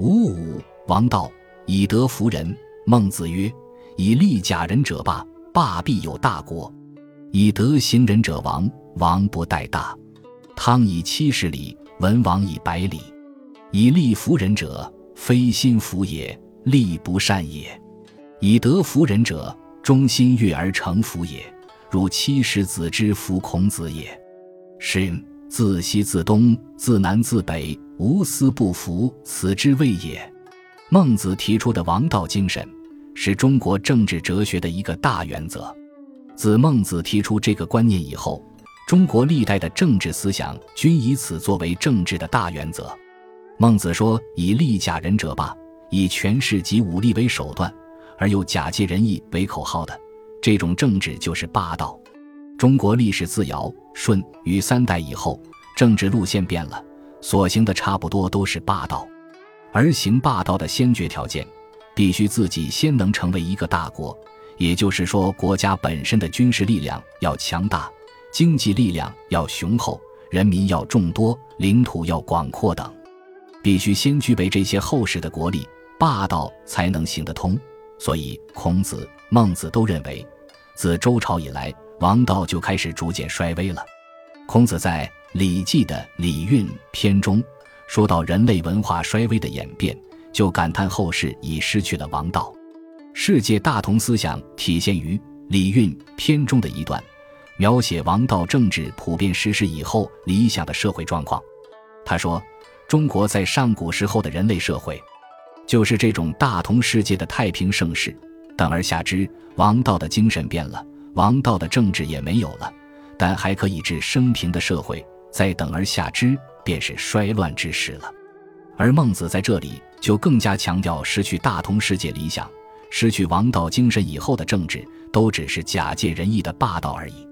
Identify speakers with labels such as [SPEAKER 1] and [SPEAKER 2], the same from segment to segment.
[SPEAKER 1] 五五，王道以德服人。孟子曰：“以利假人者霸，霸必有大国；以德行人者亡，亡不待大。”汤以七十里，文王以百里。以利服人者，非心服也，利不善也；以德服人者，忠心悦而成服也。如七十子之服孔子也。是自西自东，自南自北，无私不服，此之谓也。孟子提出的王道精神。是中国政治哲学的一个大原则。自孟子提出这个观念以后，中国历代的政治思想均以此作为政治的大原则。孟子说：“以利假仁者霸，以权势及武力为手段，而又假借仁义为口号的这种政治就是霸道。”中国历史自尧、舜与三代以后，政治路线变了，所行的差不多都是霸道，而行霸道的先决条件。必须自己先能成为一个大国，也就是说，国家本身的军事力量要强大，经济力量要雄厚，人民要众多，领土要广阔等，必须先具备这些厚实的国力，霸道才能行得通。所以，孔子、孟子都认为，自周朝以来，王道就开始逐渐衰微了。孔子在《礼记》的《礼运》篇中说到人类文化衰微的演变。就感叹后世已失去了王道，世界大同思想体现于《礼运》篇中的一段，描写王道政治普遍实施以后理想的社会状况。他说：“中国在上古时候的人类社会，就是这种大同世界的太平盛世。等而下之，王道的精神变了，王道的政治也没有了，但还可以治生平的社会。再等而下之，便是衰乱之时了。”而孟子在这里就更加强调，失去大同世界理想、失去王道精神以后的政治，都只是假借仁义的霸道而已。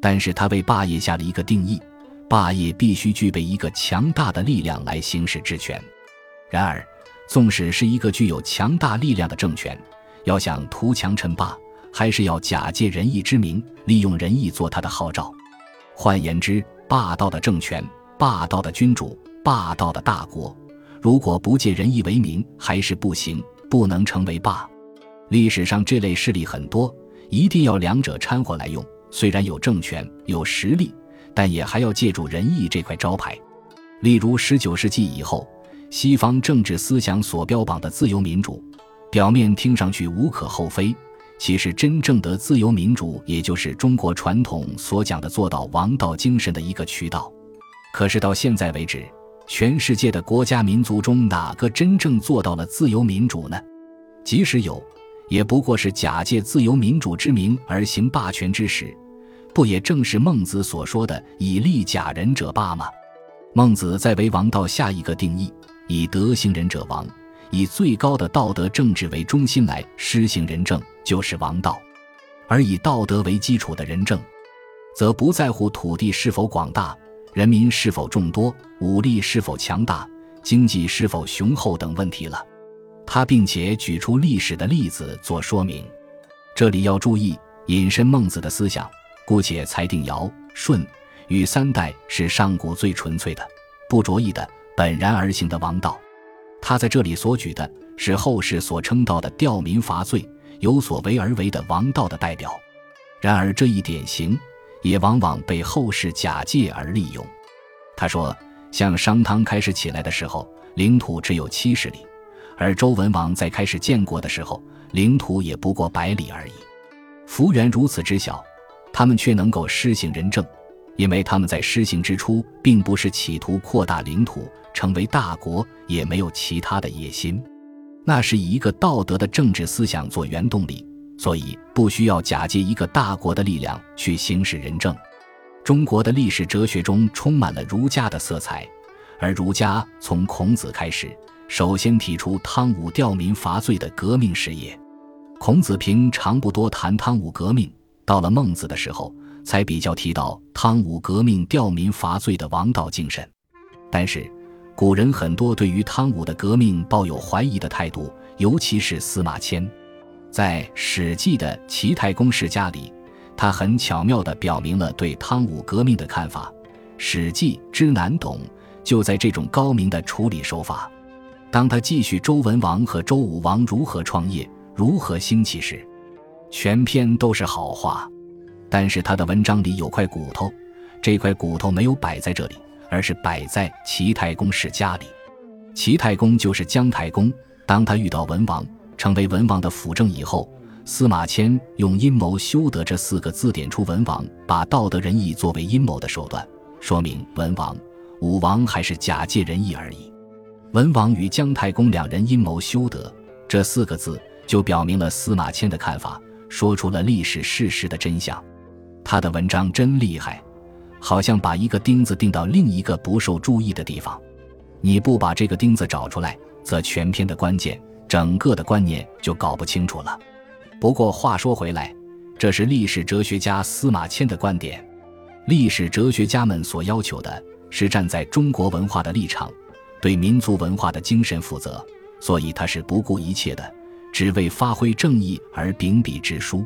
[SPEAKER 1] 但是他为霸业下了一个定义：霸业必须具备一个强大的力量来行使治权。然而，纵使是一个具有强大力量的政权，要想图强称霸，还是要假借仁义之名，利用仁义做他的号召。换言之，霸道的政权、霸道的君主、霸道的大国。如果不借仁义为名，还是不行，不能成为霸。历史上这类势力很多，一定要两者掺和来用。虽然有政权、有实力，但也还要借助仁义这块招牌。例如，十九世纪以后，西方政治思想所标榜的自由民主，表面听上去无可厚非，其实真正的自由民主，也就是中国传统所讲的做到王道精神的一个渠道。可是到现在为止，全世界的国家民族中，哪个真正做到了自由民主呢？即使有，也不过是假借自由民主之名而行霸权之时，不也正是孟子所说的“以利假仁者霸”吗？孟子在为王道下一个定义：以德行人者王，以最高的道德政治为中心来施行仁政，就是王道；而以道德为基础的仁政，则不在乎土地是否广大。人民是否众多，武力是否强大，经济是否雄厚等问题了。他并且举出历史的例子做说明。这里要注意引申孟子的思想，姑且裁定尧、舜与三代是上古最纯粹的、不着意的、本然而行的王道。他在这里所举的是后世所称道的吊民伐罪、有所为而为的王道的代表。然而这一典型。也往往被后世假借而利用。他说，像商汤开始起来的时候，领土只有七十里；而周文王在开始建国的时候，领土也不过百里而已。幅员如此之小，他们却能够施行仁政，因为他们在施行之初，并不是企图扩大领土，成为大国，也没有其他的野心，那是以一个道德的政治思想做原动力。所以不需要假借一个大国的力量去行使仁政。中国的历史哲学中充满了儒家的色彩，而儒家从孔子开始，首先提出汤武吊民伐罪的革命事业。孔子平常不多谈汤武革命，到了孟子的时候，才比较提到汤武革命吊民伐罪的王道精神。但是，古人很多对于汤武的革命抱有怀疑的态度，尤其是司马迁。在《史记》的《齐太公世家》里，他很巧妙地表明了对汤武革命的看法。《史记》之难懂，就在这种高明的处理手法。当他继续周文王和周武王如何创业、如何兴起时，全篇都是好话。但是他的文章里有块骨头，这块骨头没有摆在这里，而是摆在齐太公氏家里。齐太公就是姜太公。当他遇到文王，成为文王的辅政以后，司马迁用“阴谋修德”这四个字点出文王把道德仁义作为阴谋的手段，说明文王、武王还是假借仁义而已。文王与姜太公两人阴谋修德，这四个字就表明了司马迁的看法，说出了历史事实的真相。他的文章真厉害，好像把一个钉子钉到另一个不受注意的地方。你不把这个钉子找出来，则全篇的关键、整个的观念就搞不清楚了。不过话说回来，这是历史哲学家司马迁的观点。历史哲学家们所要求的是站在中国文化的立场。对民族文化的精神负责，所以他是不顾一切的，只为发挥正义而秉笔直书。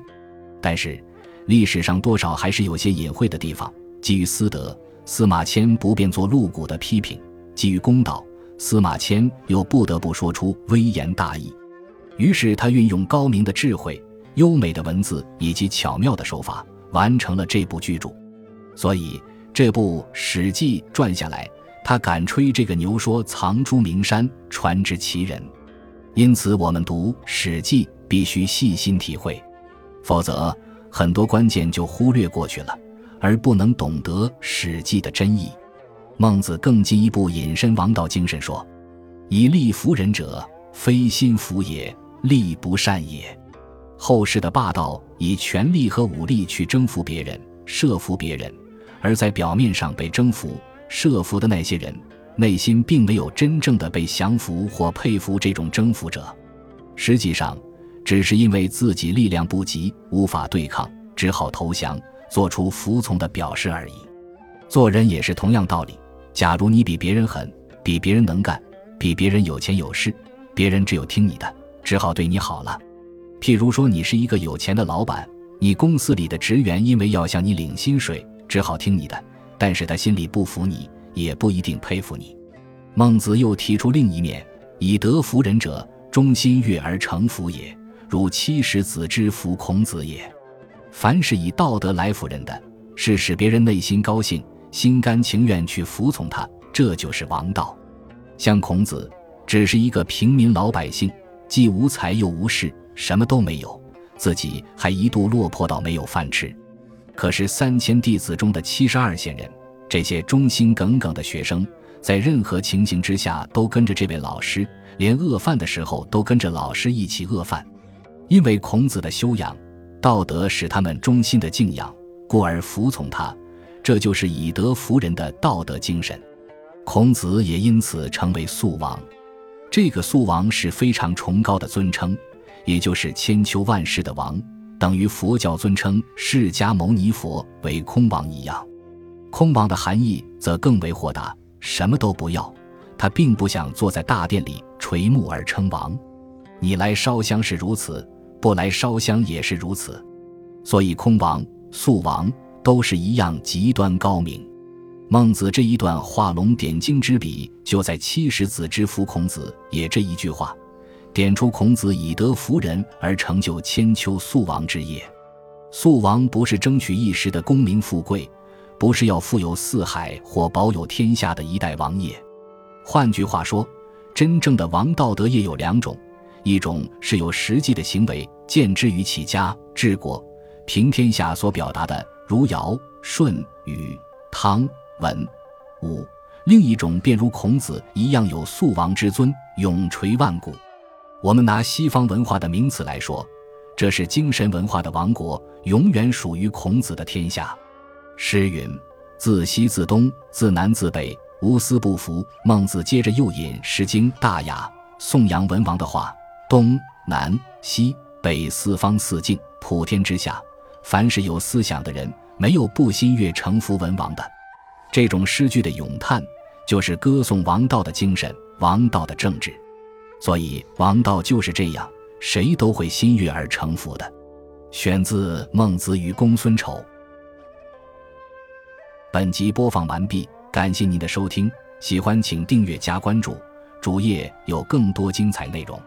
[SPEAKER 1] 但是，历史上多少还是有些隐晦的地方。基于私德，司马迁不便做露骨的批评；基于公道，司马迁又不得不说出微言大义。于是，他运用高明的智慧、优美的文字以及巧妙的手法，完成了这部巨著。所以，这部《史记》传下来。他敢吹这个牛，说藏诸名山，传之其人。因此，我们读《史记》必须细心体会，否则很多关键就忽略过去了，而不能懂得《史记》的真意。孟子更进一步引申王道精神说：“以力服人者，非心服也，力不善也。”后世的霸道以权力和武力去征服别人、设服别人，而在表面上被征服。设服的那些人，内心并没有真正的被降服或佩服这种征服者，实际上，只是因为自己力量不及，无法对抗，只好投降，做出服从的表示而已。做人也是同样道理。假如你比别人狠，比别人能干，比别人有钱有势，别人只有听你的，只好对你好了。譬如说，你是一个有钱的老板，你公司里的职员因为要向你领薪水，只好听你的。但是他心里不服你，也不一定佩服你。孟子又提出另一面：以德服人者，忠心悦而成服也，如七十子之服孔子也。凡是以道德来服人的，是使别人内心高兴，心甘情愿去服从他，这就是王道。像孔子，只是一个平民老百姓，既无才又无势，什么都没有，自己还一度落魄到没有饭吃。可是三千弟子中的七十二贤人，这些忠心耿耿的学生，在任何情形之下都跟着这位老师，连饿饭的时候都跟着老师一起饿饭。因为孔子的修养、道德使他们忠心的敬仰，故而服从他。这就是以德服人的道德精神。孔子也因此成为素王。这个素王是非常崇高的尊称，也就是千秋万世的王。等于佛教尊称释迦牟尼佛为空王一样，空王的含义则更为豁达，什么都不要，他并不想坐在大殿里垂目而称王。你来烧香是如此，不来烧香也是如此，所以空王、素王都是一样极端高明。孟子这一段画龙点睛之笔，就在七十子之夫孔子也这一句话。点出孔子以德服人而成就千秋素王之业。素王不是争取一时的功名富贵，不是要富有四海或保有天下的一代王爷。换句话说，真正的王道德业有两种：一种是有实际的行为，见之于起家、治国、平天下所表达的，如尧、舜、禹、汤、文、武；另一种便如孔子一样，有素王之尊，永垂万古。我们拿西方文化的名词来说，这是精神文化的王国，永远属于孔子的天下。诗云：“自西自东，自南自北，无私不服。”孟子接着又引《诗经·大雅》颂扬文王的话：“东南西北四方四境，普天之下，凡是有思想的人，没有不心悦诚服文王的。”这种诗句的咏叹，就是歌颂王道的精神，王道的政治。所以王道就是这样，谁都会心悦而诚服的。选自《孟子与公孙丑》。本集播放完毕，感谢您的收听，喜欢请订阅加关注，主页有更多精彩内容。